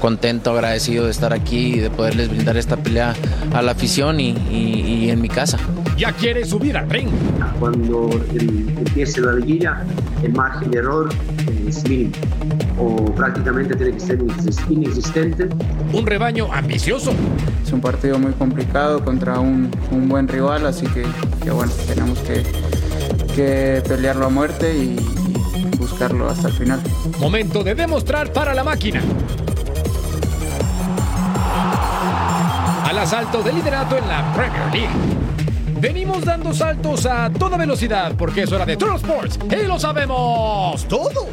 Contento, agradecido de estar aquí y de poderles brindar esta pelea a la afición y, y- y en mi casa. Ya quiere subir al ring. Cuando el- empiece la liguilla, el margen de error es mínimo o prácticamente tiene que ser inex- inexistente. Un rebaño ambicioso. Es un partido muy complicado contra un, un buen rival, así que, que bueno, tenemos que, que pelearlo a muerte y, y buscarlo hasta el final. Momento de demostrar para la máquina. Asalto de liderato en la Premier League. Venimos dando saltos a toda velocidad porque es hora de Total Sports y lo sabemos todos.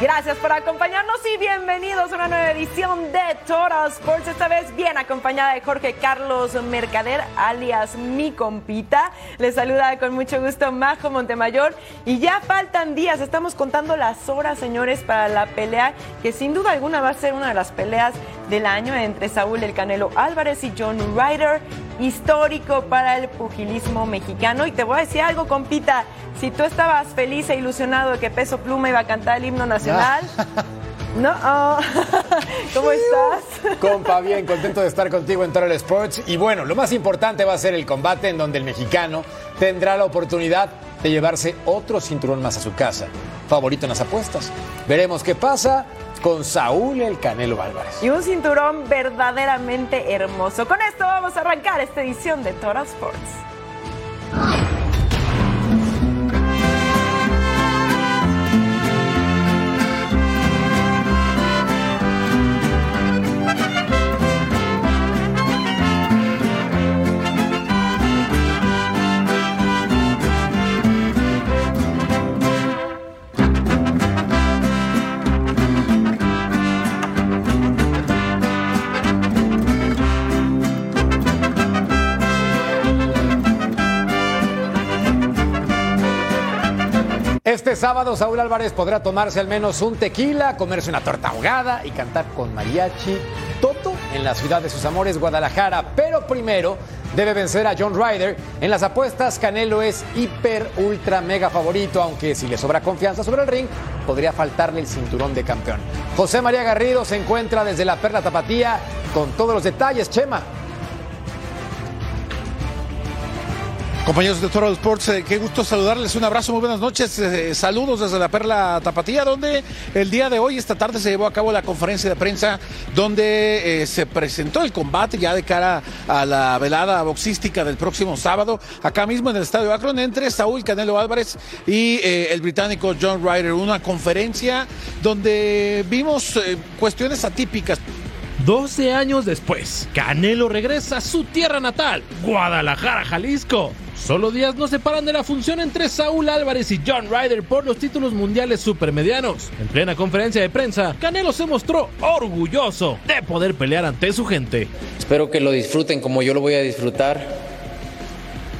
Gracias por acompañarnos y bienvenidos a una nueva edición de Total Sports. Esta vez bien acompañada de Jorge Carlos Mercader, alias mi compita. Les saluda con mucho gusto Majo Montemayor. Y ya faltan días, estamos contando las horas, señores, para la pelea que sin duda alguna va a ser una de las peleas del año entre Saúl El Canelo Álvarez y John Ryder. Histórico para el pugilismo mexicano. Y te voy a decir algo, compita. Si tú estabas feliz e ilusionado de que Peso Pluma iba a cantar el himno nacional, no. oh. ¿Cómo estás? Compa, bien, contento de estar contigo en Total Sports. Y bueno, lo más importante va a ser el combate en donde el mexicano tendrá la oportunidad de llevarse otro cinturón más a su casa. Favorito en las apuestas. Veremos qué pasa con Saúl el Canelo Álvarez. Y un cinturón verdaderamente hermoso. Con esto vamos a arrancar esta edición de Total Sports. Sábado Saúl Álvarez podrá tomarse al menos un tequila, comerse una torta ahogada y cantar con mariachi Toto en la ciudad de sus amores, Guadalajara. Pero primero debe vencer a John Ryder. En las apuestas, Canelo es hiper, ultra, mega favorito, aunque si le sobra confianza sobre el ring, podría faltarle el cinturón de campeón. José María Garrido se encuentra desde la Perla Tapatía con todos los detalles. Chema. Compañeros de Toro Sports, eh, qué gusto saludarles, un abrazo, muy buenas noches, eh, saludos desde la Perla Tapatía, donde el día de hoy, esta tarde, se llevó a cabo la conferencia de prensa donde eh, se presentó el combate ya de cara a la velada boxística del próximo sábado, acá mismo en el Estadio Akron, entre Saúl Canelo Álvarez y el británico John Ryder, una conferencia donde vimos cuestiones atípicas, 12 años después, Canelo regresa a su tierra natal, Guadalajara, Jalisco. Solo días nos separan de la función entre Saúl Álvarez y John Ryder por los títulos mundiales supermedianos. En plena conferencia de prensa, Canelo se mostró orgulloso de poder pelear ante su gente. Espero que lo disfruten como yo lo voy a disfrutar.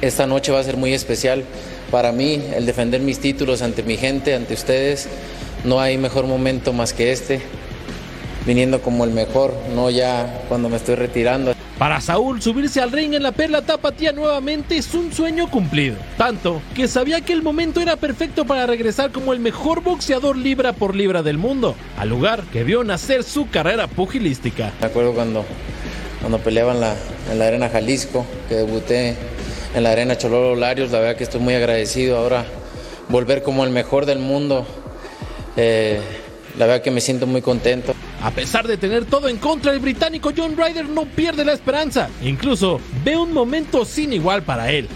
Esta noche va a ser muy especial para mí, el defender mis títulos ante mi gente, ante ustedes. No hay mejor momento más que este, viniendo como el mejor, no ya cuando me estoy retirando. Para Saúl, subirse al ring en la perla tapatía nuevamente es un sueño cumplido. Tanto que sabía que el momento era perfecto para regresar como el mejor boxeador libra por libra del mundo, al lugar que vio nacer su carrera pugilística. Me acuerdo cuando, cuando peleaba en la, en la Arena Jalisco, que debuté en la Arena Chololo Larios, la verdad que estoy muy agradecido ahora volver como el mejor del mundo. Eh, la verdad que me siento muy contento. A pesar de tener todo en contra, el británico John Ryder no pierde la esperanza. Incluso ve un momento sin igual para él.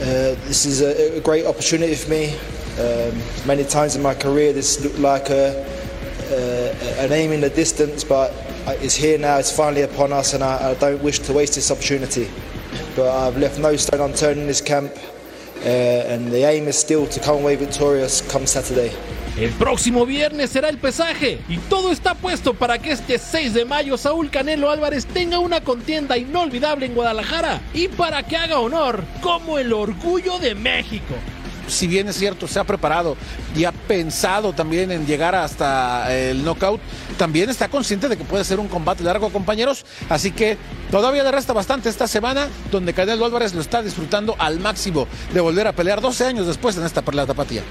Uh, this is a, great opportunity for me. Um, many times in my career, this looked like a, uh, an aim in the distance, but it's here now. It's finally upon us, and I, I don't wish to waste this opportunity. But I've left no stone unturned in this camp, uh, and the aim is still to come away victorious come Saturday. El próximo viernes será el pesaje y todo está puesto para que este 6 de mayo Saúl Canelo Álvarez tenga una contienda inolvidable en Guadalajara y para que haga honor como el orgullo de México si bien es cierto, se ha preparado y ha pensado también en llegar hasta el knockout, también está consciente de que puede ser un combate largo, compañeros. Así que todavía le resta bastante esta semana, donde Canelo Álvarez lo está disfrutando al máximo de volver a pelear 12 años después en esta perla tapatía.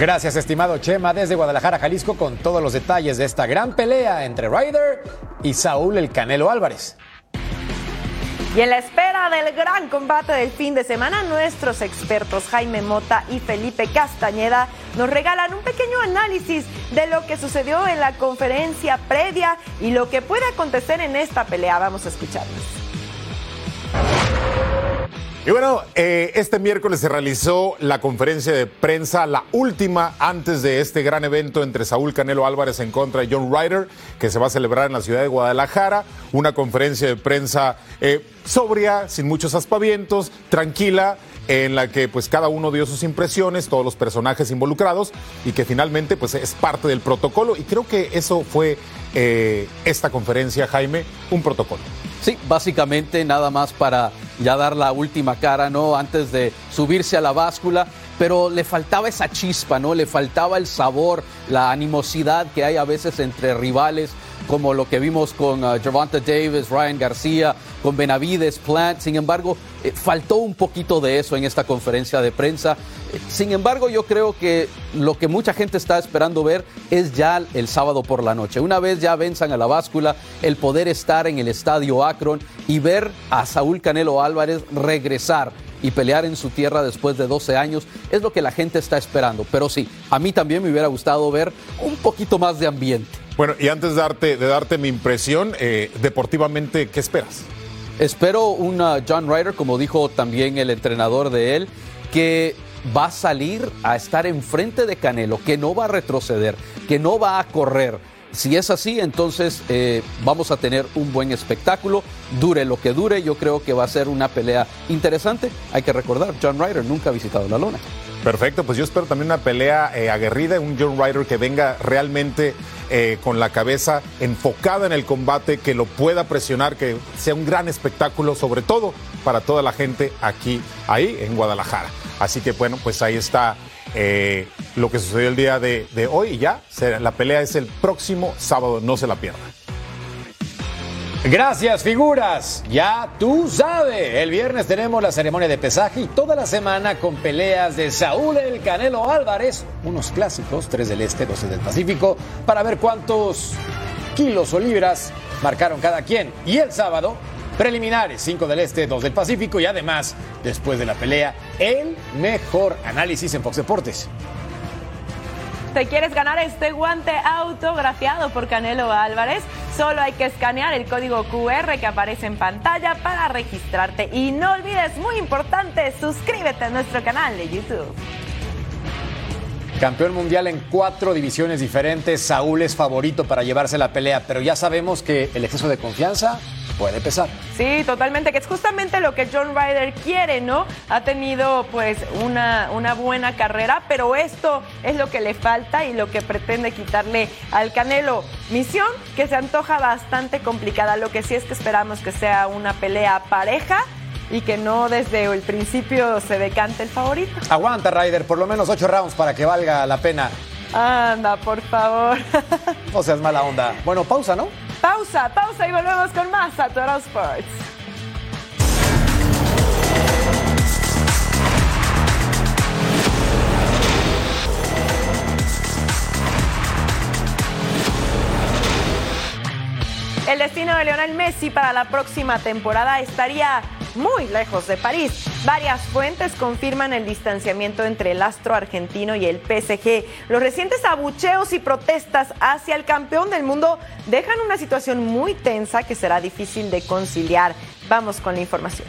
Gracias, estimado Chema, desde Guadalajara, Jalisco, con todos los detalles de esta gran pelea entre Ryder y Saúl el Canelo Álvarez. Y en la espera del gran combate del fin de semana, nuestros expertos Jaime Mota y Felipe Castañeda nos regalan un pequeño análisis de lo que sucedió en la conferencia previa y lo que puede acontecer en esta pelea. Vamos a escucharlos. Y bueno, eh, este miércoles se realizó la conferencia de prensa, la última antes de este gran evento entre Saúl Canelo Álvarez en contra de John Ryder, que se va a celebrar en la ciudad de Guadalajara. Una conferencia de prensa eh, sobria, sin muchos aspavientos, tranquila, en la que pues cada uno dio sus impresiones, todos los personajes involucrados y que finalmente pues es parte del protocolo y creo que eso fue eh, esta conferencia, Jaime, un protocolo. Sí, básicamente nada más para ya dar la última cara, ¿no? Antes de subirse a la báscula, pero le faltaba esa chispa, ¿no? Le faltaba el sabor, la animosidad que hay a veces entre rivales, como lo que vimos con uh, Davis, Ryan García, con Benavides, Plant. Sin embargo, eh, faltó un poquito de eso en esta conferencia de prensa. Sin embargo, yo creo que lo que mucha gente está esperando ver es ya el sábado por la noche. Una vez ya venzan a la báscula, el poder estar en el estadio Akron y ver a Saúl Canelo Álvarez regresar y pelear en su tierra después de 12 años es lo que la gente está esperando. Pero sí, a mí también me hubiera gustado ver un poquito más de ambiente. Bueno, y antes de darte, de darte mi impresión, eh, deportivamente, ¿qué esperas? Espero un John Ryder, como dijo también el entrenador de él, que va a salir a estar enfrente de Canelo, que no va a retroceder, que no va a correr. Si es así, entonces eh, vamos a tener un buen espectáculo, dure lo que dure, yo creo que va a ser una pelea interesante. Hay que recordar, John Ryder nunca ha visitado la lona. Perfecto, pues yo espero también una pelea eh, aguerrida, un John Ryder que venga realmente eh, con la cabeza enfocada en el combate, que lo pueda presionar, que sea un gran espectáculo, sobre todo para toda la gente aquí, ahí en Guadalajara. Así que bueno, pues ahí está eh, lo que sucedió el día de, hoy y ya, la pelea es el próximo sábado, no se la pierdan. Gracias, figuras. Ya tú sabes, el viernes tenemos la ceremonia de pesaje y toda la semana con peleas de Saúl El Canelo Álvarez, unos clásicos, tres del Este, 12 del Pacífico, para ver cuántos kilos o libras marcaron cada quien. Y el sábado, preliminares, 5 del Este, 2 del Pacífico y además, después de la pelea, el mejor análisis en Fox Deportes. ¿Te quieres ganar este guante autografiado por Canelo Álvarez? Solo hay que escanear el código QR que aparece en pantalla para registrarte. Y no olvides, muy importante, suscríbete a nuestro canal de YouTube. Campeón mundial en cuatro divisiones diferentes, Saúl es favorito para llevarse la pelea, pero ya sabemos que el exceso de confianza puede pesar. Sí, totalmente, que es justamente lo que John Ryder quiere, ¿no? Ha tenido pues una, una buena carrera, pero esto es lo que le falta y lo que pretende quitarle al Canelo. Misión que se antoja bastante complicada, lo que sí es que esperamos que sea una pelea pareja y que no desde el principio se decante el favorito. Aguanta, Ryder, por lo menos ocho rounds para que valga la pena. Anda, por favor. no seas mala onda. Bueno, pausa, ¿no? Pausa, pausa y volvemos con más a Toro Sports. El destino de Lionel Messi para la próxima temporada estaría muy lejos de París. Varias fuentes confirman el distanciamiento entre el astro argentino y el PSG. Los recientes abucheos y protestas hacia el campeón del mundo dejan una situación muy tensa que será difícil de conciliar. Vamos con la información.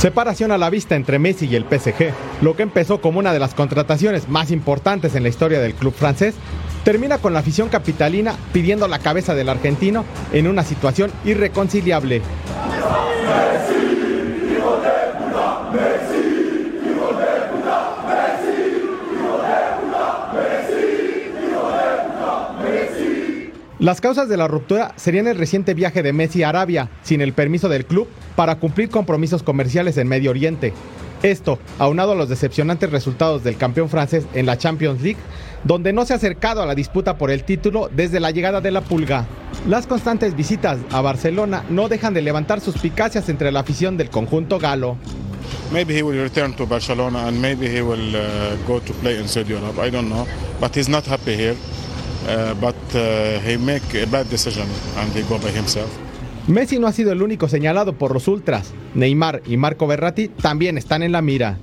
Separación a la vista entre Messi y el PSG, lo que empezó como una de las contrataciones más importantes en la historia del club francés, termina con la afición capitalina pidiendo la cabeza del argentino en una situación irreconciliable. Las causas de la ruptura serían el reciente viaje de Messi a Arabia, sin el permiso del club, para cumplir compromisos comerciales en Medio Oriente. Esto, aunado a los decepcionantes resultados del campeón francés en la Champions League, donde no se ha acercado a la disputa por el título desde la llegada de la Pulga. Las constantes visitas a Barcelona no dejan de levantar suspicacias entre la afición del conjunto galo. Maybe he will return to Barcelona and maybe he will uh, go to play in Saudi Europe. I don't know, but he's not happy here. Uh, but uh, he make a bad decision and he go by himself. Messi no ha sido el único señalado por los ultras. Neymar y Marco Berratti también están en la mira.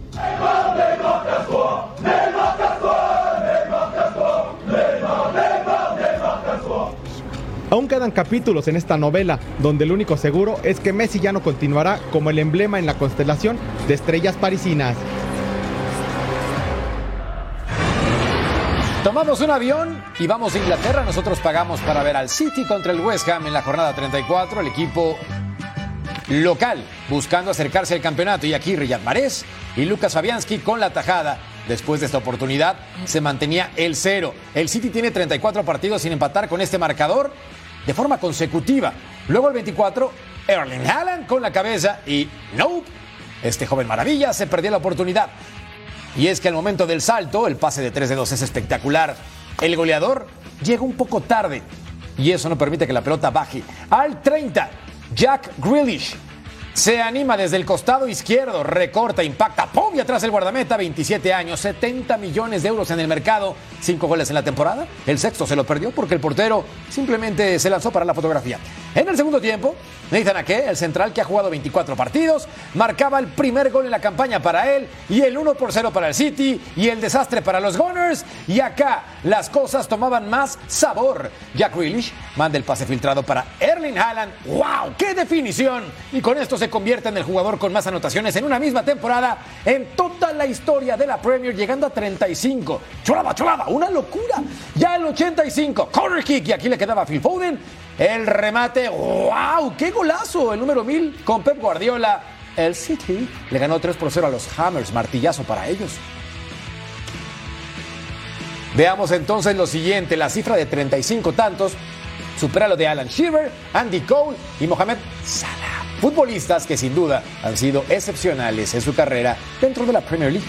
Aún quedan capítulos en esta novela, donde el único seguro es que Messi ya no continuará como el emblema en la constelación de estrellas parisinas. Tomamos un avión y vamos a Inglaterra. Nosotros pagamos para ver al City contra el West Ham en la jornada 34. El equipo local buscando acercarse al campeonato. Y aquí Riyad Mahrez y Lucas Fabianski con la tajada. Después de esta oportunidad se mantenía el cero. El City tiene 34 partidos sin empatar con este marcador de forma consecutiva. Luego el 24, Erling Haaland con la cabeza y nope, este joven maravilla se perdió la oportunidad. Y es que al momento del salto, el pase de 3 de 2 es espectacular. El goleador llega un poco tarde y eso no permite que la pelota baje. Al 30, Jack Grealish se anima desde el costado izquierdo, recorta, impacta, ¡pum! Y atrás el guardameta, 27 años, 70 millones de euros en el mercado, 5 goles en la temporada. El sexto se lo perdió porque el portero simplemente se lanzó para la fotografía. En el segundo tiempo, Nathan Ake, el central que ha jugado 24 partidos, marcaba el primer gol en la campaña para él y el 1 por 0 para el City y el desastre para los Gunners. Y acá las cosas tomaban más sabor. Jack Grealish manda el pase filtrado para Erling Haaland. ¡Wow! ¡Qué definición! Y con esto se convierte en el jugador con más anotaciones en una misma temporada en toda la historia de la Premier, llegando a 35. ¡Cholaba, cholaba! ¡Una locura! Ya el 85, corner kick y aquí le quedaba Phil Foden. El remate, ¡wow! ¡Qué golazo! El número 1000 con Pep Guardiola. El City le ganó 3 por 0 a los Hammers, martillazo para ellos. Veamos entonces lo siguiente, la cifra de 35 tantos supera lo de Alan Shearer, Andy Cole y Mohamed Salah. Futbolistas que sin duda han sido excepcionales en su carrera dentro de la Premier League.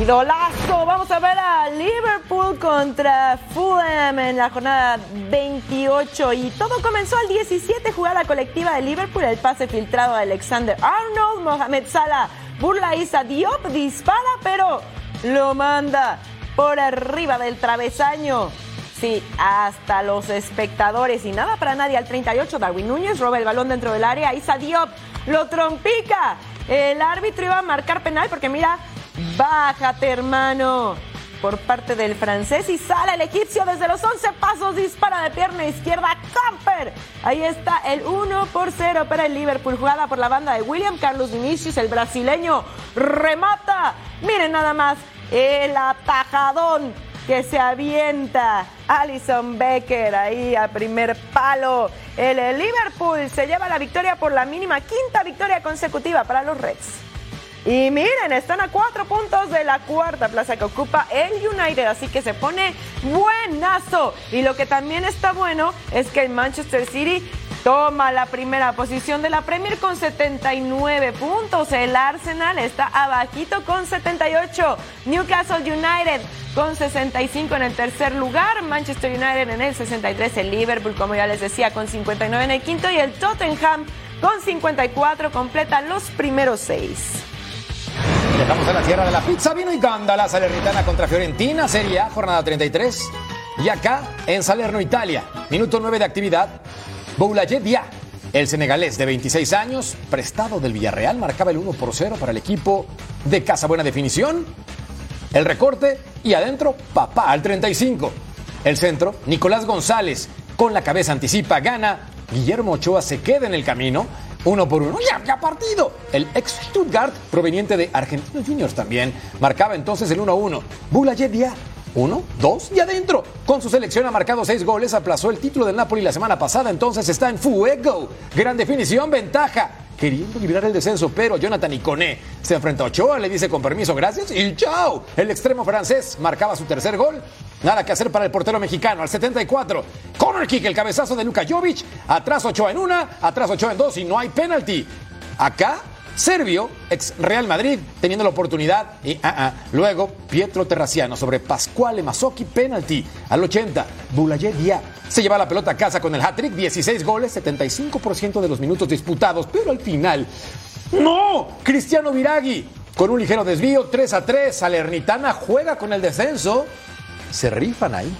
Idolazo, vamos a ver a Liverpool contra Fulham en la jornada 28 y todo comenzó al 17 jugada colectiva de Liverpool, el pase filtrado de Alexander Arnold, Mohamed Salah burla Isa Diop, dispara pero lo manda por arriba del travesaño. Sí, hasta los espectadores y nada para nadie al 38 Darwin Núñez roba el balón dentro del área, Isa Diop lo trompica. El árbitro iba a marcar penal porque mira, Bájate, hermano. Por parte del francés y sale el egipcio desde los 11 pasos, dispara de pierna izquierda, Camper. Ahí está el 1 por 0 para el Liverpool, jugada por la banda de William Carlos Vinicius, el brasileño, remata. Miren nada más, el atajadón que se avienta Alison Becker ahí a primer palo. El Liverpool se lleva la victoria por la mínima quinta victoria consecutiva para los Reds. Y miren, están a cuatro puntos de la cuarta plaza que ocupa el United, así que se pone buenazo. Y lo que también está bueno es que el Manchester City toma la primera posición de la Premier con 79 puntos. El Arsenal está abajito con 78. Newcastle United con 65 en el tercer lugar. Manchester United en el 63. El Liverpool, como ya les decía, con 59 en el quinto. Y el Tottenham con 54 completa los primeros seis. Llegamos a la tierra de la pizza, vino y la Salernitana contra Fiorentina, Serie jornada 33. Y acá, en Salerno, Italia, minuto 9 de actividad, Boulaye Dia, el senegalés de 26 años, prestado del Villarreal, marcaba el 1 por 0 para el equipo de Casa Buena Definición. El recorte y adentro, papá al 35. El centro, Nicolás González, con la cabeza anticipa, gana. Guillermo Ochoa se queda en el camino uno por uno. Ya, ya partido. El ex Stuttgart, proveniente de Argentinos Juniors también, marcaba entonces el 1-1. Boulaye Dia uno, dos y adentro. Con su selección ha marcado seis goles, aplazó el título del Napoli la semana pasada, entonces está en fuego. Gran definición, ventaja. Queriendo liberar el descenso, pero Jonathan Iconé se enfrenta a Ochoa, le dice con permiso, gracias y chao. El extremo francés marcaba su tercer gol. Nada que hacer para el portero mexicano al 74. Corner kick, el cabezazo de Luka Jovic. Atrás Ochoa en una, atrás Ochoa en dos y no hay penalti. Acá Servio, ex Real Madrid, teniendo la oportunidad. Y ah, ah, luego Pietro Terraciano sobre Pascual Mazzocchi, penalti al 80. Boulaye Dia se lleva la pelota a casa con el hat-trick, 16 goles, 75% de los minutos disputados, pero al final, ¡no! Cristiano Viragui, con un ligero desvío, 3 a 3. Salernitana juega con el descenso. Se rifan ahí.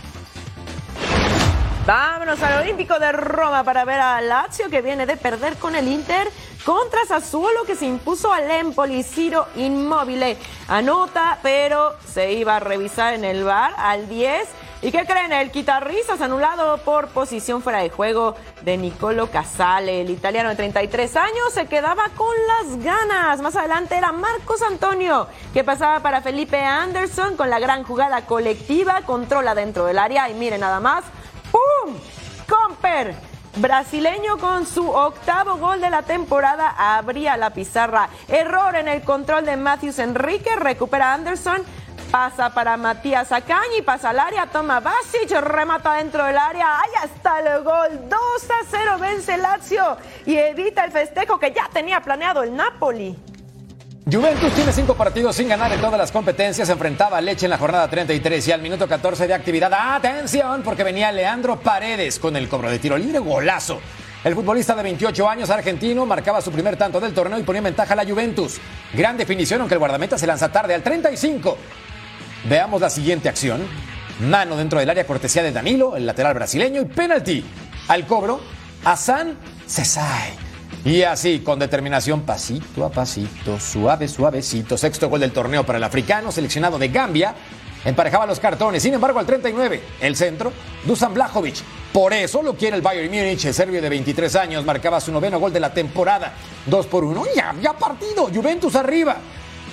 Vámonos al Olímpico de Roma para ver a Lazio que viene de perder con el Inter contra Sassuolo que se impuso al Empoli, Ciro Inmóvil. Anota, pero se iba a revisar en el bar al 10. ¿Y qué creen? El quitarrisas anulado por posición fuera de juego de Nicolo Casale. El italiano de 33 años se quedaba con las ganas. Más adelante era Marcos Antonio, que pasaba para Felipe Anderson con la gran jugada colectiva. Controla dentro del área y miren nada más. ¡Pum! Comper brasileño con su octavo gol de la temporada abría la pizarra. Error en el control de Matthews Enrique, recupera Anderson. Pasa para Matías Acañi, pasa al área, toma Basic, remata dentro del área, ahí está el gol, 2 a 0 vence Lazio y evita el festejo que ya tenía planeado el Napoli. Juventus tiene cinco partidos sin ganar en todas las competencias. enfrentaba a Leche en la jornada 33 y al minuto 14 de actividad. ¡Atención! Porque venía Leandro Paredes con el cobro de tiro libre. Golazo. El futbolista de 28 años argentino marcaba su primer tanto del torneo y ponía en ventaja a la Juventus. Gran definición, aunque el guardameta se lanza tarde al 35. Veamos la siguiente acción. Mano dentro del área cortesía de Danilo, el lateral brasileño, y penalti. Al cobro, San Cesay. Y así, con determinación, pasito a pasito, suave, suavecito. Sexto gol del torneo para el africano, seleccionado de Gambia. Emparejaba los cartones. Sin embargo, al 39, el centro, Dusan Blajovic. Por eso lo quiere el Bayern Múnich. El serbio de 23 años marcaba su noveno gol de la temporada. Dos por uno. Ya, ya partido. Juventus arriba.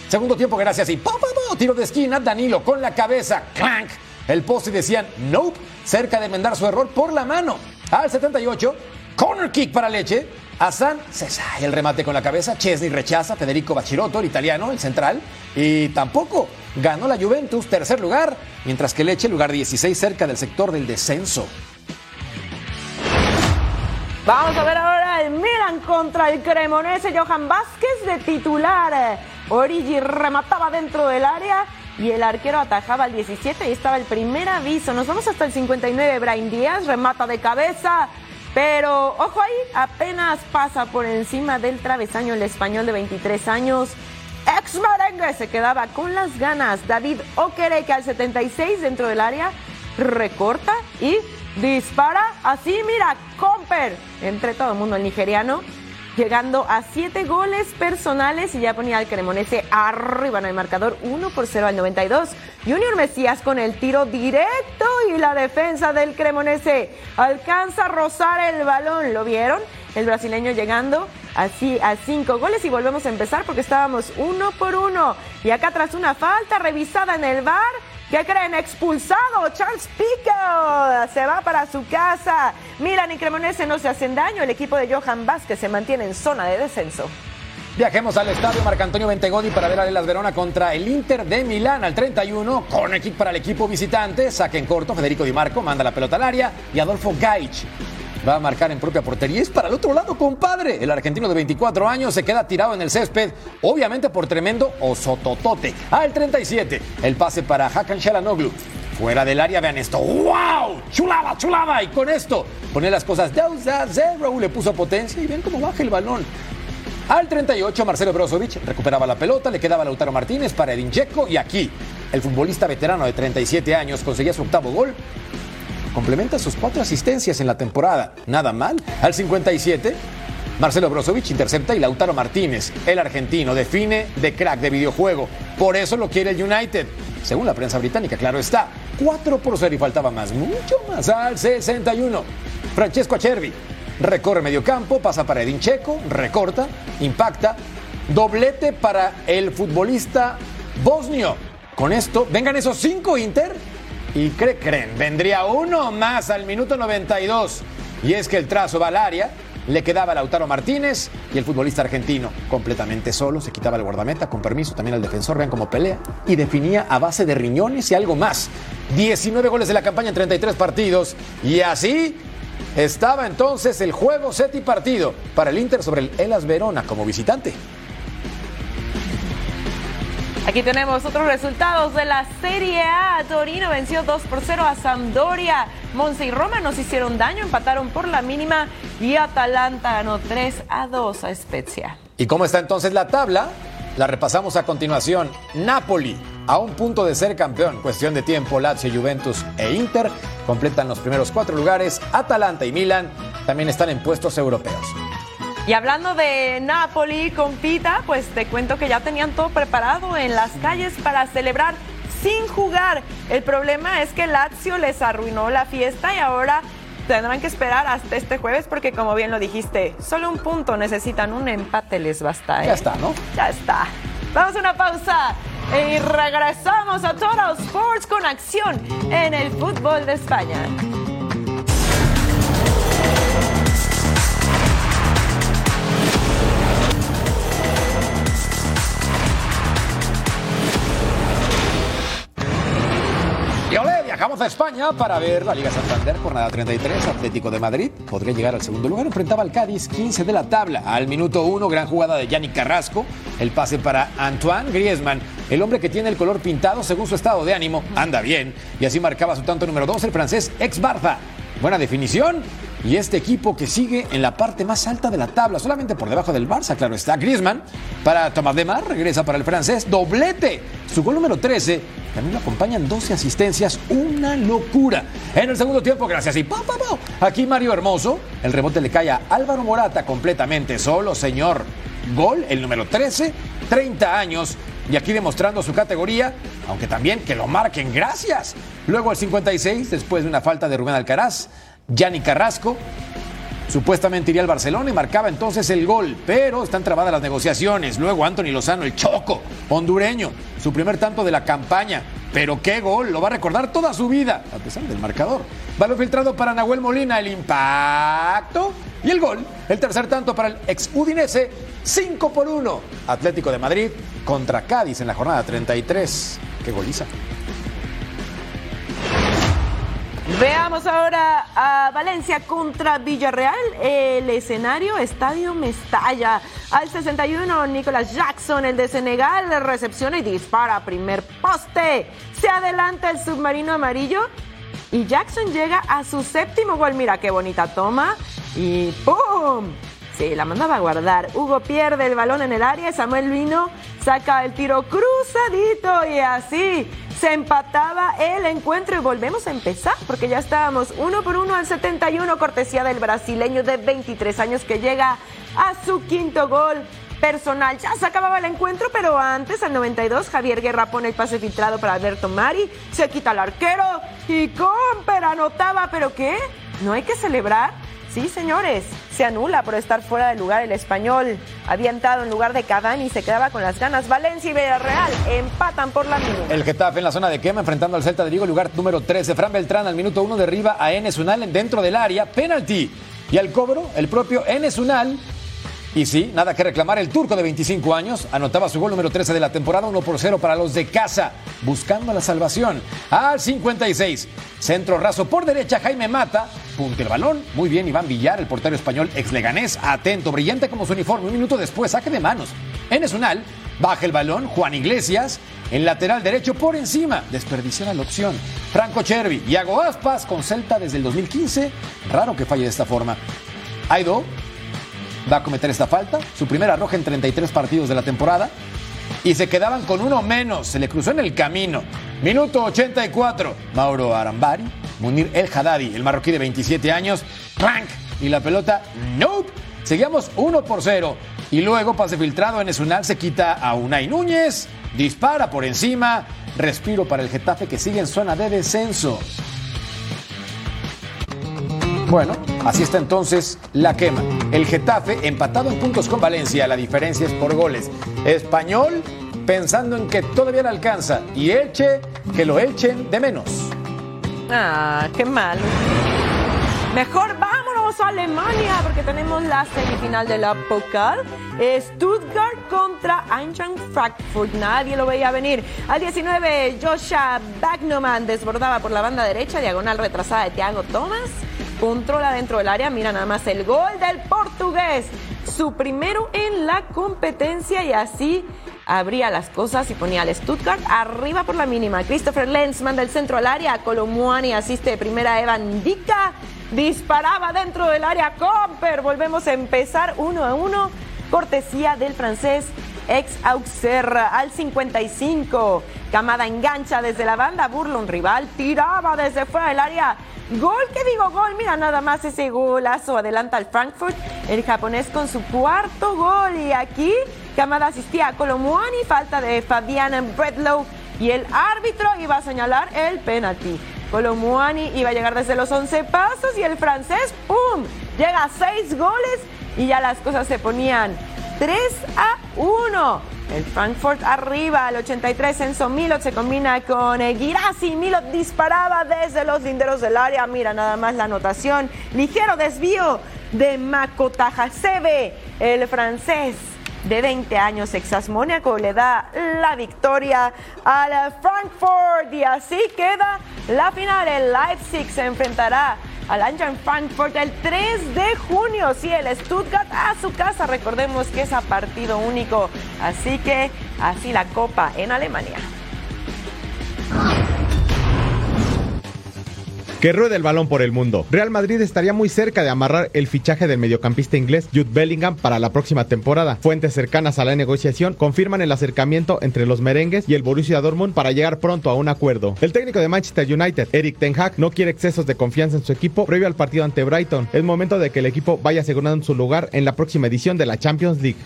Segundo tiempo, gracias. Y pa, tiro de esquina. Danilo con la cabeza. Clank. El poste decían, nope. Cerca de enmendar su error por la mano. Al 78, corner kick para Leche. Hassan Cesay, el remate con la cabeza. Chesney rechaza. Federico Bachirotto, el italiano, el central. Y tampoco ganó la Juventus, tercer lugar. Mientras que Leche, lugar 16, cerca del sector del descenso. Vamos a ver ahora el Milan contra el Cremonese. Johan Vázquez de titular. Origi remataba dentro del área y el arquero atajaba al 17 y estaba el primer aviso. Nos vamos hasta el 59. Brian Díaz remata de cabeza. Pero ojo ahí, apenas pasa por encima del travesaño el español de 23 años. Ex merengue se quedaba con las ganas. David que al 76 dentro del área recorta y dispara. Así, mira, Comper. Entre todo el mundo el nigeriano llegando a siete goles personales y ya ponía al Cremonese arriba en el marcador 1 por 0 al 92. Junior Mesías con el tiro directo y la defensa del Cremonese alcanza a rozar el balón. ¿Lo vieron? El brasileño llegando así a cinco goles y volvemos a empezar porque estábamos uno por uno. Y acá tras una falta revisada en el bar, ¿Qué creen? Expulsado. Charles Pico se va para su casa. Milan y Cremonese no se hacen daño. El equipo de Johan Vázquez se mantiene en zona de descenso. Viajemos al estadio Marcantonio Bentegodi para ver a Las Verona contra el Inter de Milán al 31. Corner kick para el equipo visitante. Saque en corto. Federico Di Marco manda la pelota al área. Y Adolfo Gaich va a marcar en propia portería. Es para el otro lado, compadre. El argentino de 24 años se queda tirado en el césped, obviamente por tremendo osototote. Al 37, el pase para Hakan Shalanoglu. Fuera del área, vean esto. ¡Wow! ¡Chulada, chulada! Y con esto, pone las cosas 2 a 0. Le puso potencia y ven cómo baja el balón. Al 38, Marcelo Brozovic recuperaba la pelota, le quedaba Lautaro Martínez para Edin y aquí el futbolista veterano de 37 años conseguía su octavo gol complementa sus cuatro asistencias en la temporada. Nada mal. Al 57, Marcelo Brozovic intercepta y Lautaro Martínez, el argentino, define de crack de videojuego. Por eso lo quiere el United. Según la prensa británica, claro está. 4 por 0 y faltaba más, mucho más al 61. Francesco Acerbi recorre medio campo, pasa para Edin Checo, recorta, impacta. Doblete para el futbolista bosnio. Con esto, vengan esos cinco Inter y creen, creen, vendría uno más al minuto 92. Y es que el trazo va al área, le quedaba a Lautaro Martínez y el futbolista argentino, completamente solo, se quitaba el guardameta, con permiso también al defensor, vean cómo pelea, y definía a base de riñones y algo más. 19 goles de la campaña en 33 partidos, y así estaba entonces el juego set y partido para el Inter sobre el Elas Verona como visitante. Aquí tenemos otros resultados de la Serie A. Torino venció 2 por 0 a Sampdoria. Monza y Roma nos hicieron daño, empataron por la mínima y Atalanta ganó 3 a 2 a Spezia. ¿Y cómo está entonces la tabla? La repasamos a continuación. Napoli a un punto de ser campeón. Cuestión de tiempo, Lazio, Juventus e Inter completan los primeros cuatro lugares. Atalanta y Milan también están en puestos europeos. Y hablando de Napoli, compita, pues te cuento que ya tenían todo preparado en las calles para celebrar sin jugar. El problema es que Lazio les arruinó la fiesta y ahora tendrán que esperar hasta este jueves porque como bien lo dijiste, solo un punto necesitan, un empate les basta. ¿eh? Ya está, ¿no? Ya está. Vamos a una pausa y regresamos a Total Sports con acción en el fútbol de España. Viajamos a España para ver la Liga Santander, jornada 33, Atlético de Madrid. Podría llegar al segundo lugar, enfrentaba al Cádiz, 15 de la tabla. Al minuto 1, gran jugada de Yannick Carrasco, el pase para Antoine Griezmann, el hombre que tiene el color pintado según su estado de ánimo, anda bien. Y así marcaba su tanto número 2, el francés ex Barça. Buena definición. Y este equipo que sigue en la parte más alta de la tabla, solamente por debajo del Barça, claro está. Griezmann para Tomás de Mar, regresa para el francés, doblete. Su gol número 13, también lo acompañan 12 asistencias, una locura. En el segundo tiempo, gracias y pa, pa. Aquí Mario Hermoso, el rebote le cae a Álvaro Morata completamente solo, señor. Gol, el número 13, 30 años. Y aquí demostrando su categoría, aunque también que lo marquen, gracias. Luego el 56, después de una falta de Rubén Alcaraz, Yanni Carrasco supuestamente iría al Barcelona y marcaba entonces el gol, pero están trabadas las negociaciones. Luego Anthony Lozano, el choco, hondureño, su primer tanto de la campaña. Pero qué gol, lo va a recordar toda su vida, a pesar del marcador. Balón filtrado para Nahuel Molina, el impacto y el gol. El tercer tanto para el ex Udinese, 5 por 1. Atlético de Madrid contra Cádiz en la jornada 33. Qué goliza. Veamos ahora a Valencia contra Villarreal. El escenario Estadio Mestalla. Al 61, Nicolás Jackson, el de Senegal, recepciona y dispara primer poste. Se adelanta el submarino amarillo y Jackson llega a su séptimo gol. Mira qué bonita toma. Y ¡pum! Sí, la mandaba a guardar. Hugo pierde el balón en el área. Samuel Vino saca el tiro cruzadito y así se empataba el encuentro y volvemos a empezar porque ya estábamos uno por uno al 71, cortesía del brasileño de 23 años que llega a su quinto gol personal. Ya se acababa el encuentro, pero antes, al 92, Javier Guerra pone el pase filtrado para Alberto Mari, se quita al arquero y Comper anotaba, pero ¿qué? ¿No hay que celebrar? Sí, señores, se anula por estar fuera del lugar el español. Había entrado en lugar de Cavani y se quedaba con las ganas. Valencia y Villarreal empatan por la mínima. El Getafe en la zona de quema enfrentando al Celta de Vigo, lugar número 13. Fran Beltrán al minuto 1 derriba a Enes Unal dentro del área, penalti. Y al cobro, el propio Enes Unal Y sí, nada que reclamar, el turco de 25 años anotaba su gol número 13 de la temporada, 1 por 0 para los de casa, buscando la salvación. Al 56, centro raso por derecha, Jaime Mata, punte el balón, muy bien Iván Villar, el portero español ex leganés, atento, brillante como su uniforme, un minuto después, saque de manos. En Esunal, baja el balón, Juan Iglesias, en lateral derecho por encima, desperdició la opción. Franco Chervi, Iago Aspas con Celta desde el 2015, raro que falle de esta forma. Aido va a cometer esta falta, su primera roja en 33 partidos de la temporada, y se quedaban con uno menos, se le cruzó en el camino. Minuto 84, Mauro Arambari, Munir El Haddadi, el marroquí de 27 años, ¡rank! Y la pelota, nope. Seguíamos 1 por 0. Y luego, pase filtrado en Esunal, se quita a Unai Núñez, dispara por encima, respiro para el Getafe que sigue en zona de descenso. Bueno, así está entonces la quema. El Getafe empatado en puntos con Valencia, la diferencia es por goles. Español pensando en que todavía alcanza y Elche que lo echen de menos. Ah, qué mal. Mejor vámonos a Alemania porque tenemos la semifinal de la Pokal. Stuttgart contra Eintracht Frankfurt. Nadie lo veía venir. Al 19, Joshua Bagnoman desbordaba por la banda derecha, diagonal retrasada de Thiago Thomas controla dentro del área. Mira nada más el gol del portugués. Su primero en la competencia y así abría las cosas y ponía al Stuttgart arriba por la mínima. Christopher Lenz manda el centro al área. Colomuani asiste de primera Evan Dika. Disparaba dentro del área. Comper. Volvemos a empezar uno a uno. Cortesía del francés ex Auxerre al 55. Camada engancha desde la banda, burla un rival, tiraba desde fuera del área. Gol, ¿qué digo gol? Mira nada más ese golazo. Adelanta al Frankfurt, el japonés con su cuarto gol. Y aquí Camada asistía a Colomuani, falta de Fabian Bredlow. Y el árbitro iba a señalar el penalti. Colomuani iba a llegar desde los 11 pasos y el francés, ¡pum! Llega a 6 goles y ya las cosas se ponían 3 a 1. El Frankfurt arriba al 83. Enzo Milot se combina con Girassi. Milot disparaba desde los linderos del área. Mira nada más la anotación. Ligero desvío de Makota Hasebe, el francés de 20 años, exasmóniaco, le da la victoria al Frankfurt. Y así queda la final. El Leipzig se enfrentará al Eintracht Frankfurt el 3 de junio. Sí, el Stuttgart a su casa. Recordemos que es a partido único. Así que así la copa en Alemania. Que ruede el balón por el mundo. Real Madrid estaría muy cerca de amarrar el fichaje del mediocampista inglés Jude Bellingham para la próxima temporada. Fuentes cercanas a la negociación confirman el acercamiento entre los merengues y el Borussia Dortmund para llegar pronto a un acuerdo. El técnico de Manchester United, Eric Ten Hag, no quiere excesos de confianza en su equipo previo al partido ante Brighton. Es momento de que el equipo vaya asegurando su lugar en la próxima edición de la Champions League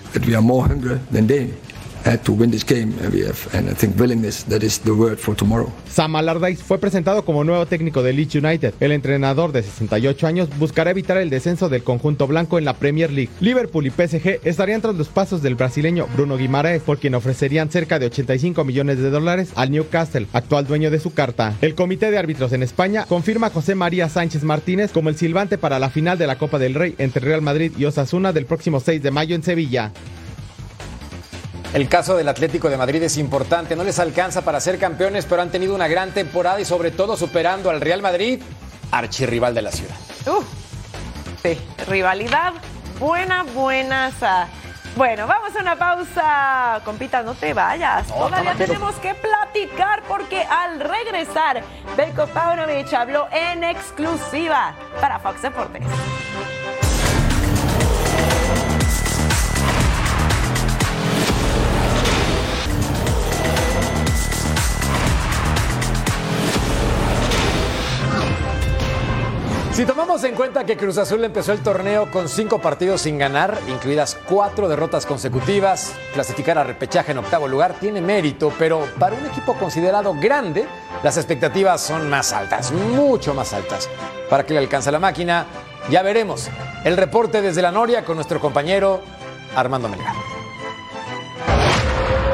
Sam Allardyce fue presentado como nuevo técnico de Leeds United. El entrenador de 68 años buscará evitar el descenso del conjunto blanco en la Premier League. Liverpool y PSG estarían tras los pasos del brasileño Bruno Guimaraes por quien ofrecerían cerca de 85 millones de dólares al Newcastle, actual dueño de su carta. El comité de árbitros en España confirma a José María Sánchez Martínez como el silbante para la final de la Copa del Rey entre Real Madrid y Osasuna del próximo 6 de mayo en Sevilla. El caso del Atlético de Madrid es importante, no les alcanza para ser campeones, pero han tenido una gran temporada y sobre todo superando al Real Madrid, archirrival de la ciudad. Uh, sí, rivalidad buena, buena. Bueno, vamos a una pausa. Compita, no te vayas. Todavía tenemos que platicar porque al regresar, Belko Paunovic habló en exclusiva para Fox Deportes. Si tomamos en cuenta que Cruz Azul empezó el torneo con cinco partidos sin ganar, incluidas cuatro derrotas consecutivas, clasificar a repechaje en octavo lugar tiene mérito, pero para un equipo considerado grande, las expectativas son más altas, mucho más altas. Para que le alcance la máquina, ya veremos. El reporte desde la Noria con nuestro compañero Armando Melgar.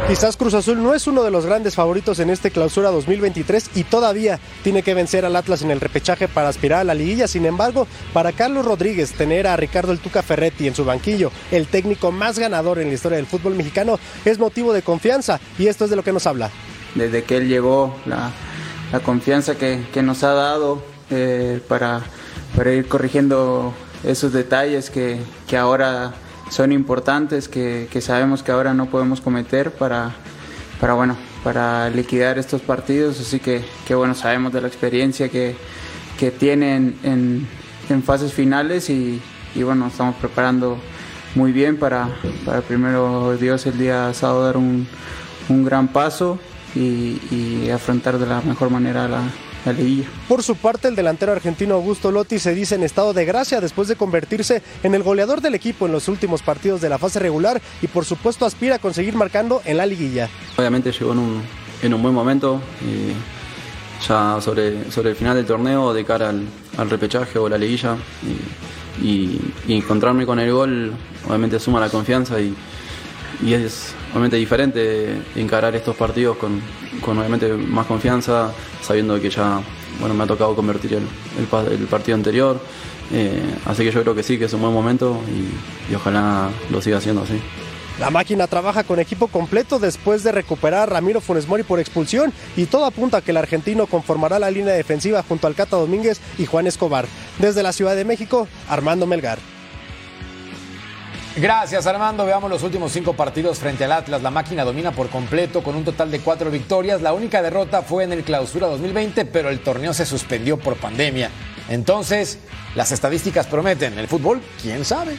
Quizás Cruz Azul no es uno de los grandes favoritos en este clausura 2023 y todavía tiene que vencer al Atlas en el repechaje para aspirar a la liguilla. Sin embargo, para Carlos Rodríguez, tener a Ricardo El Tuca Ferretti en su banquillo, el técnico más ganador en la historia del fútbol mexicano, es motivo de confianza y esto es de lo que nos habla. Desde que él llegó, la, confianza que, nos ha dado eh, para, ir corrigiendo esos detalles que ahora son importantes, que, sabemos que ahora no podemos cometer para, para, bueno, para liquidar estos partidos. Así que, que bueno, sabemos de la experiencia que, que tienen en, en fases finales y, y, bueno, estamos preparando muy bien para, para primero Dios el día sábado dar un, un gran paso y, y afrontar de la mejor manera la, por su parte, el delantero argentino Augusto Lotti se dice en estado de gracia después de convertirse en el goleador del equipo en los últimos partidos de la fase regular y por supuesto aspira a conseguir marcando en la liguilla. Obviamente llegó en un, en un buen momento, y ya sobre, sobre el final del torneo, de cara al, repechaje o la liguilla, y, encontrarme con el gol obviamente suma la confianza y, y es obviamente diferente encarar estos partidos con, con obviamente más confianza, sabiendo que ya bueno, me ha tocado convertir el, el, partido anterior. Eh, así que yo creo que sí, que es un buen momento y, ojalá lo siga haciendo así. La máquina trabaja con equipo completo después de recuperar a Ramiro Funes Mori por expulsión y todo apunta a que el argentino conformará la línea defensiva junto al Cata Domínguez y Juan Escobar. Desde la Ciudad de México, Armando Melgar. Gracias Armando. Veamos los últimos cinco partidos frente al Atlas. La máquina domina por completo con un total de cuatro victorias. La única derrota fue en el clausura 2020, pero el torneo se suspendió por pandemia. Entonces, las estadísticas prometen. El fútbol, quién sabe.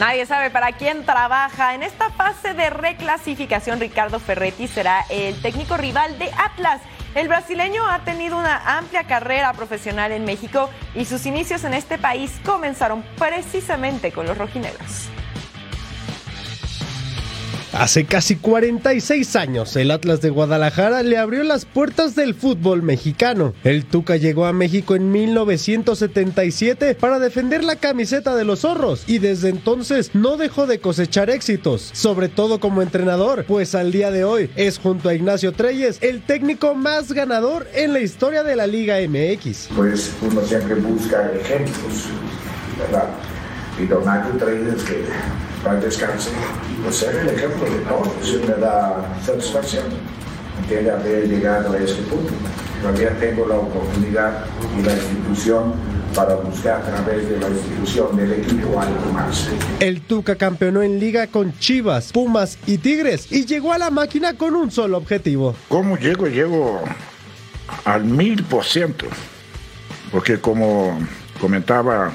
Nadie sabe para quién trabaja. En esta fase de reclasificación, Ricardo Ferretti será el técnico rival de Atlas. El brasileño ha tenido una amplia carrera profesional en México y sus inicios en este país comenzaron precisamente con los rojinegros. Hace casi 46 años, el Atlas de Guadalajara le abrió las puertas del fútbol mexicano. El Tuca llegó a México en 1977 para defender la camiseta de los zorros y desde entonces no dejó de cosechar éxitos, sobre todo como entrenador, pues al día de hoy es junto a Ignacio Treyes el técnico más ganador en la historia de la Liga MX. Pues uno siempre busca ejemplos, ¿verdad? Y Donato Treyes que para descansar pues ser el ejemplo de todos, eso me da satisfacción, entiende haber llegado a este punto. Todavía tengo la oportunidad y la institución para buscar a través de la institución del equipo algo más. El Tuca campeonó en liga con Chivas, Pumas y Tigres y llegó a la máquina con un solo objetivo. ¿Cómo llego? Llego al mil por ciento, porque como comentaba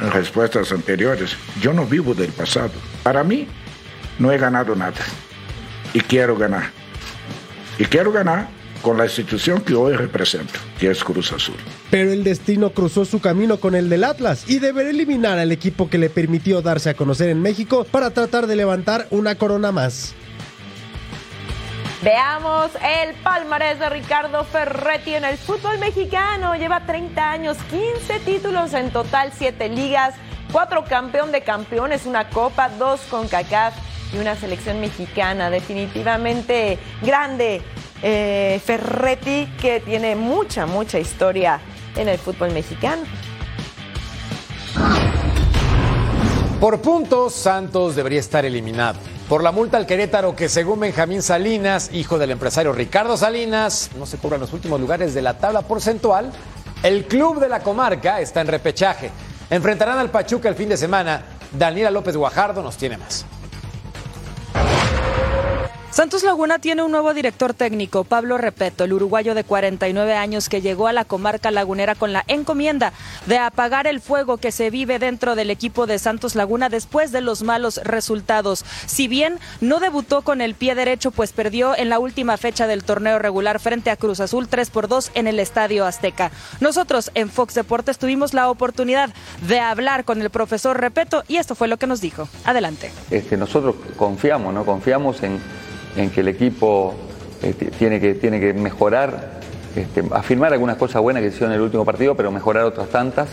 en respuestas anteriores, yo no vivo del pasado. Para mí, no he ganado nada y quiero ganar. Y quiero ganar con la institución que hoy represento, que es Cruz Azul. Pero el destino cruzó su camino con el del Atlas y deberá eliminar al equipo que le permitió darse a conocer en México para tratar de levantar una corona más. Veamos el palmarés de Ricardo Ferretti en el fútbol mexicano. Lleva 30 años, 15 títulos en total, 7 ligas, 4 campeón de campeones, una copa, 2 con CACAF y una selección mexicana. Definitivamente grande eh, Ferretti que tiene mucha, mucha historia en el fútbol mexicano. Por puntos, Santos debería estar eliminado por la multa al Querétaro que según Benjamín Salinas, hijo del empresario Ricardo Salinas, no se cubran los últimos lugares de la tabla porcentual, el club de la comarca está en repechaje. Enfrentarán al Pachuca el fin de semana. Daniela López Guajardo nos tiene más. Santos Laguna tiene un nuevo director técnico, Pablo Repeto, el uruguayo de 49 años que llegó a la comarca lagunera con la encomienda de apagar el fuego que se vive dentro del equipo de Santos Laguna después de los malos resultados. Si bien no debutó con el pie derecho, pues perdió en la última fecha del torneo regular frente a Cruz Azul 3 por 2 en el Estadio Azteca. Nosotros en Fox Deportes tuvimos la oportunidad de hablar con el profesor Repeto y esto fue lo que nos dijo. Adelante. Este, nosotros confiamos, ¿no? Confiamos en en que el equipo este, tiene, que, tiene que mejorar, este, afirmar algunas cosas buenas que hicieron en el último partido, pero mejorar otras tantas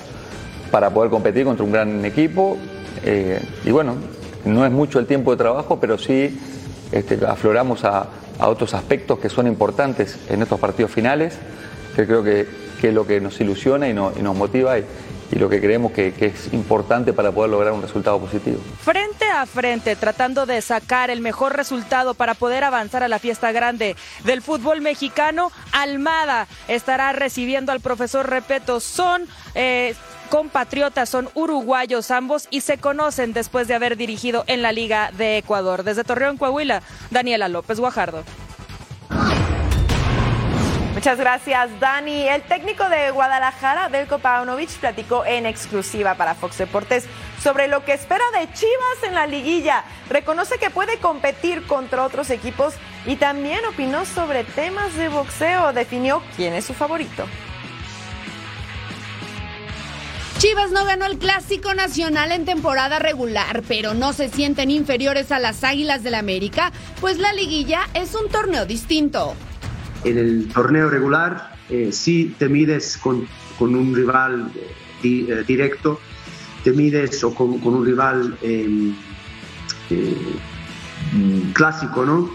para poder competir contra un gran equipo. Eh, y bueno, no es mucho el tiempo de trabajo, pero sí este, afloramos a, otros aspectos que son importantes en estos partidos finales, que creo que, es lo que nos ilusiona y, nos motiva. Lo que creemos que, es importante para poder lograr un resultado positivo. Frente a frente, tratando de sacar el mejor resultado para poder avanzar a la fiesta grande del fútbol mexicano, Almada estará recibiendo al profesor Repeto. Son eh, compatriotas, son uruguayos ambos y se conocen después de haber dirigido en la Liga de Ecuador. Desde Torreón, Coahuila, Daniela López Guajardo. Muchas gracias, Dani. El técnico de Guadalajara, Belko Paunovic, platicó en exclusiva para Fox Deportes sobre lo que espera de Chivas en la liguilla. Reconoce que puede competir contra otros equipos y también opinó sobre temas de boxeo. Definió quién es su favorito. Chivas no ganó el Clásico Nacional en temporada regular, pero no se sienten inferiores a las Águilas del América, pues la liguilla es un torneo distinto. En el torneo regular eh, sí te mides con, un rival eh, eh, directo, te mides o con, un rival em, clásico, ¿no?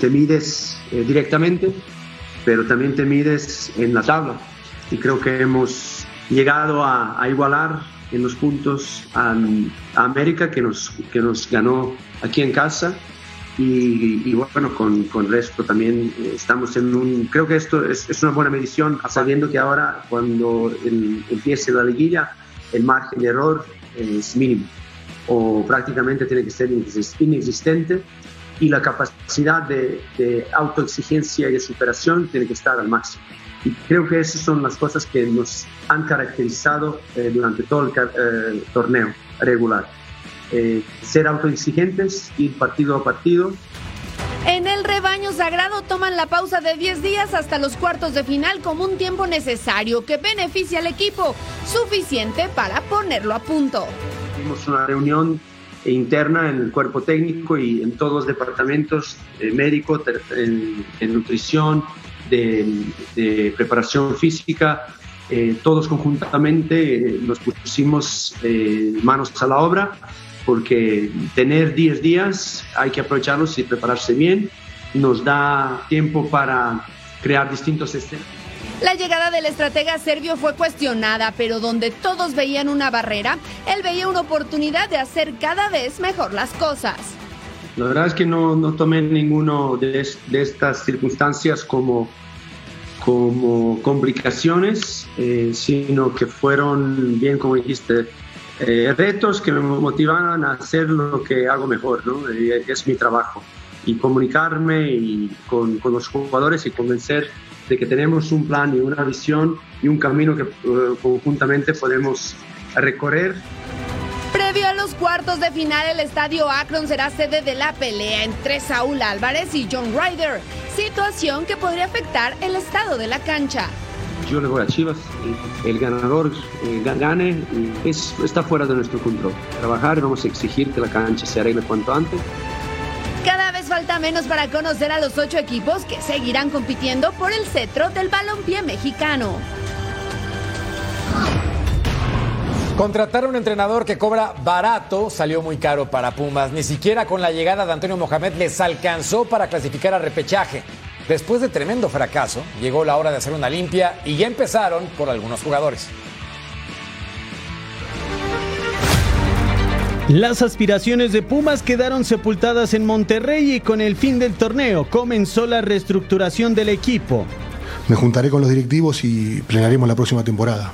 Te mides directamente, pero también te mides en la tabla. Y creo que hemos llegado a, igualar en los puntos a, América que nos, que nos ganó aquí en casa y, bueno, con, con resto también eh, estamos en un, creo que esto es, es una buena medición, sabiendo que ahora cuando empiece la liguilla el margen de error es mínimo o prácticamente tiene que ser inexistente y la capacidad de, de autoexigencia y de superación tiene que estar al máximo. Y creo que esas son las cosas que nos han caracterizado eh, durante todo el eh, torneo regular. Eh, ser autoexigentes, ir partido a partido. En el rebaño sagrado toman la pausa de 10 días hasta los cuartos de final como un tiempo necesario que beneficia al equipo, suficiente para ponerlo a punto. Tuvimos una reunión interna en el cuerpo técnico y en todos los departamentos, médico, en, en nutrición, de, preparación física, eh, todos conjuntamente eh, nos pusimos eh, manos a la obra porque tener 10 días hay que aprovecharlos y prepararse bien. Nos da tiempo para crear distintos escenarios. La llegada del estratega serbio fue cuestionada, pero donde todos veían una barrera, él veía una oportunidad de hacer cada vez mejor las cosas. La verdad es que no, no tomé ninguno de, de estas circunstancias como como complicaciones, eh, sino que fueron, bien como dijiste, eh, retos que me motivaban a hacer lo que hago mejor, ¿no? es mi trabajo. Y comunicarme y con, los jugadores y convencer de que tenemos un plan y una visión y un camino que uh, conjuntamente podemos recorrer. Previo a los cuartos de final, el estadio Akron será sede de la pelea entre Saúl Álvarez y John Ryder situación que podría afectar el estado de la cancha. Yo le voy a Chivas, el ganador eh, gane, es, está fuera de nuestro control. Trabajar, vamos a exigir que la cancha se arregle cuanto antes. Cada vez falta menos para conocer a los ocho equipos que seguirán compitiendo por el cetro del balompié mexicano. Contratar a un entrenador que cobra barato salió muy caro para Pumas. Ni siquiera con la llegada de Antonio Mohamed les alcanzó para clasificar a repechaje. Después de tremendo fracaso, llegó la hora de hacer una limpia y ya empezaron por algunos jugadores. Las aspiraciones de Pumas quedaron sepultadas en Monterrey y con el fin del torneo comenzó la reestructuración del equipo. Me juntaré con los directivos y plenaremos la próxima temporada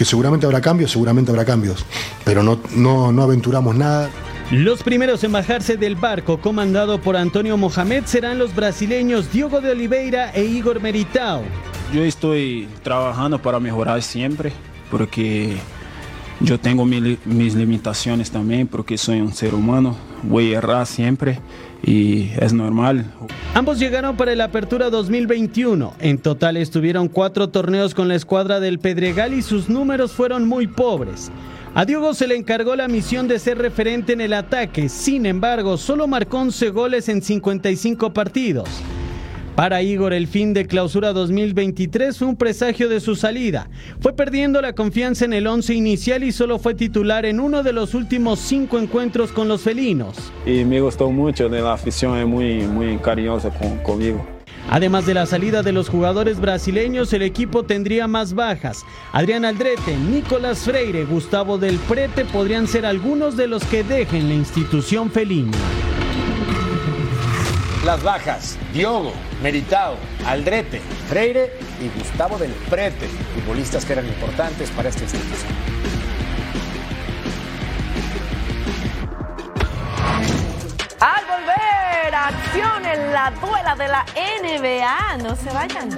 que seguramente habrá cambios, seguramente habrá cambios, pero no, no, no aventuramos nada. Los primeros en bajarse del barco comandado por Antonio Mohamed serán los brasileños Diogo de Oliveira e Igor Meritao. Yo estoy trabajando para mejorar siempre porque yo tengo mis limitaciones también porque soy un ser humano, voy a errar siempre y es normal. Ambos llegaron para la Apertura 2021. En total estuvieron cuatro torneos con la escuadra del Pedregal y sus números fueron muy pobres. A Diogo se le encargó la misión de ser referente en el ataque, sin embargo, solo marcó 11 goles en 55 partidos. Para Igor, el fin de clausura 2023 fue un presagio de su salida. Fue perdiendo la confianza en el once inicial y solo fue titular en uno de los últimos cinco encuentros con los felinos. Y me gustó mucho, la afición es muy, muy cariñosa conmigo. Además de la salida de los jugadores brasileños, el equipo tendría más bajas. Adrián Aldrete, Nicolás Freire, Gustavo del Prete podrían ser algunos de los que dejen la institución felina. Las bajas, Diogo, Meritao, Aldrete, Freire y Gustavo del Prete, futbolistas que eran importantes para esta institución. Al volver, acción en la duela de la NBA. No se vayan.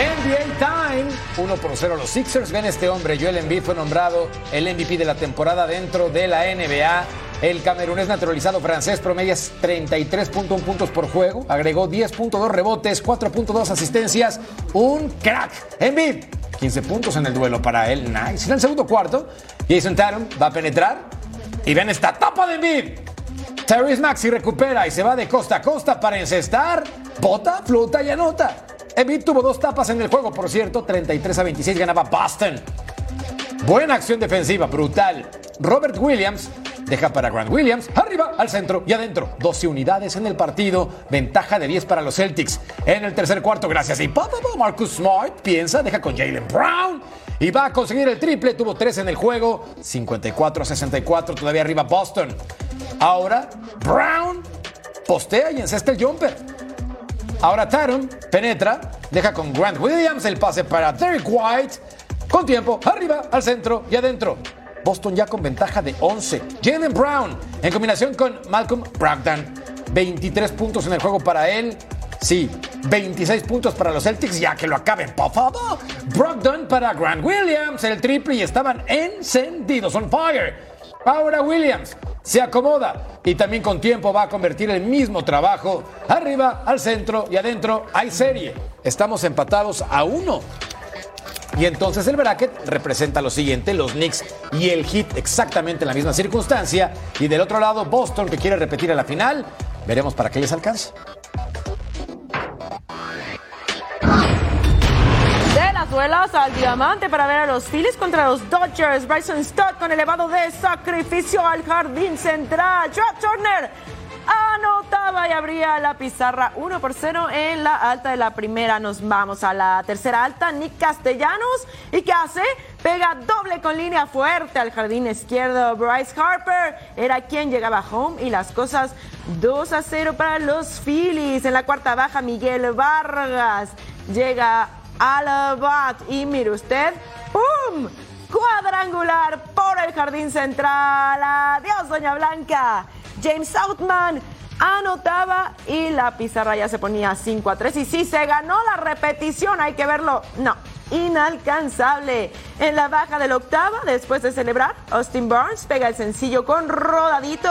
NBA Time. 1 por 0 los Sixers. Ven este hombre, Joel Embiid fue nombrado el MVP de la temporada dentro de la NBA. El camerunés naturalizado francés promedia 33.1 puntos por juego, agregó 10.2 rebotes, 4.2 asistencias, un crack. Embiid, 15 puntos en el duelo para él, nice. En el segundo cuarto, Jason Tatum va a penetrar y ven esta tapa de Embiid. Tyrese Maxi recupera y se va de costa a costa para encestar, bota, flota y anota. Embiid tuvo dos tapas en el juego, por cierto, 33 a 26 ganaba Boston. Buena acción defensiva, brutal. Robert Williams deja para Grant Williams, arriba, al centro y adentro. 12 unidades en el partido, ventaja de 10 para los Celtics. En el tercer cuarto, gracias a Marcus Smart piensa, deja con Jalen Brown y va a conseguir el triple. Tuvo 3 en el juego, 54 a 64, todavía arriba Boston. Ahora, Brown postea y encesta el jumper. Ahora Tatum penetra, deja con Grant Williams el pase para Derek White. Con tiempo, arriba, al centro y adentro. Boston ya con ventaja de 11. Jalen Brown en combinación con Malcolm Brogdon. 23 puntos en el juego para él. Sí, 26 puntos para los Celtics, ya que lo acaben, por favor. Brogdon para Grant Williams, el triple y estaban encendidos, on fire. Ahora Williams se acomoda y también con tiempo va a convertir el mismo trabajo. Arriba, al centro y adentro hay serie. Estamos empatados a uno. Y entonces el bracket representa lo siguiente, los Knicks y el Heat exactamente en la misma circunstancia. Y del otro lado, Boston que quiere repetir a la final. Veremos para qué les alcanza. De las duelas al diamante para ver a los Phillies contra los Dodgers. Bryson Stott con elevado de sacrificio al jardín central. Trap Turner anotaba y abría la pizarra 1 por 0 en la alta de la primera. Nos vamos a la tercera alta. Nick Castellanos. ¿Y qué hace? Pega doble con línea fuerte al jardín izquierdo. Bryce Harper era quien llegaba home y las cosas 2 a 0 para los Phillies. En la cuarta baja, Miguel Vargas llega a la bat. Y mire usted, ¡pum! Cuadrangular por el jardín central. Adiós, Doña Blanca. James Southman anotaba y la pizarra ya se ponía 5 a 3. Y sí, se ganó la repetición, hay que verlo. No, inalcanzable. En la baja del octava, después de celebrar, Austin Barnes pega el sencillo con rodadito.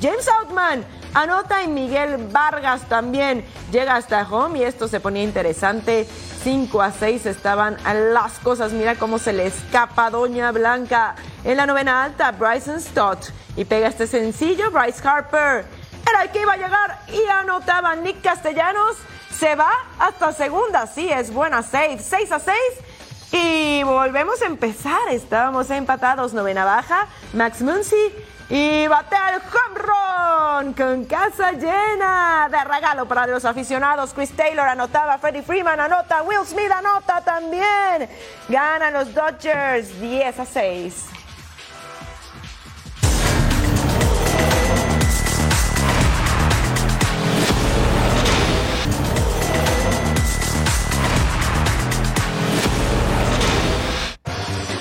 James Outman anota y Miguel Vargas también llega hasta home y esto se ponía interesante. 5 a 6 estaban las cosas. Mira cómo se le escapa Doña Blanca. En la novena alta, Bryson Stott. Y pega este sencillo, Bryce Harper. Era el que iba a llegar y anotaba Nick Castellanos. Se va hasta segunda. Sí, es buena save. 6 a 6. Y volvemos a empezar. Estábamos empatados. Novena baja. Max Muncy. Y batea el home run con casa llena de regalo para los aficionados. Chris Taylor anotaba, Freddie Freeman anota, Will Smith anota también. Ganan los Dodgers 10 a 6.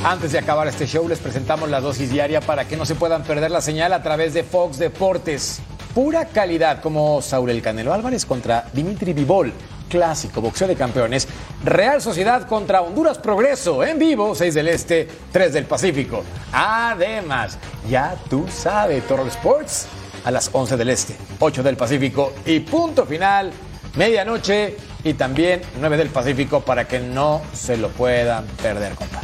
Antes de acabar este show, les presentamos la dosis diaria para que no se puedan perder la señal a través de Fox Deportes. Pura calidad como Saúl El Canelo Álvarez contra Dimitri Vivol. Clásico, boxeo de campeones. Real Sociedad contra Honduras Progreso. En vivo, 6 del Este, 3 del Pacífico. Además, ya tú sabes, Toro Sports a las 11 del Este, 8 del Pacífico. Y punto final, medianoche, y también 9 del Pacífico para que no se lo puedan perder, compa.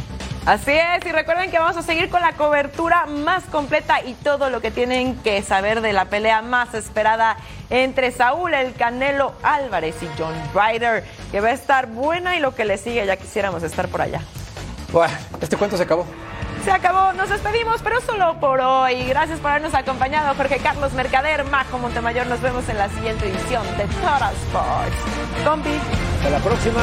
Así es, y recuerden que vamos a seguir con la cobertura más completa y todo lo que tienen que saber de la pelea más esperada entre Saúl El Canelo Álvarez y John Ryder, que va a estar buena y lo que le sigue, ya quisiéramos estar por allá. Bueno, este cuento se acabó. Se acabó, nos despedimos, pero solo por hoy. Gracias por habernos acompañado, Jorge Carlos Mercader, Majo Montemayor. Nos vemos en la siguiente edición de Total Sports. Compi. Hasta la próxima.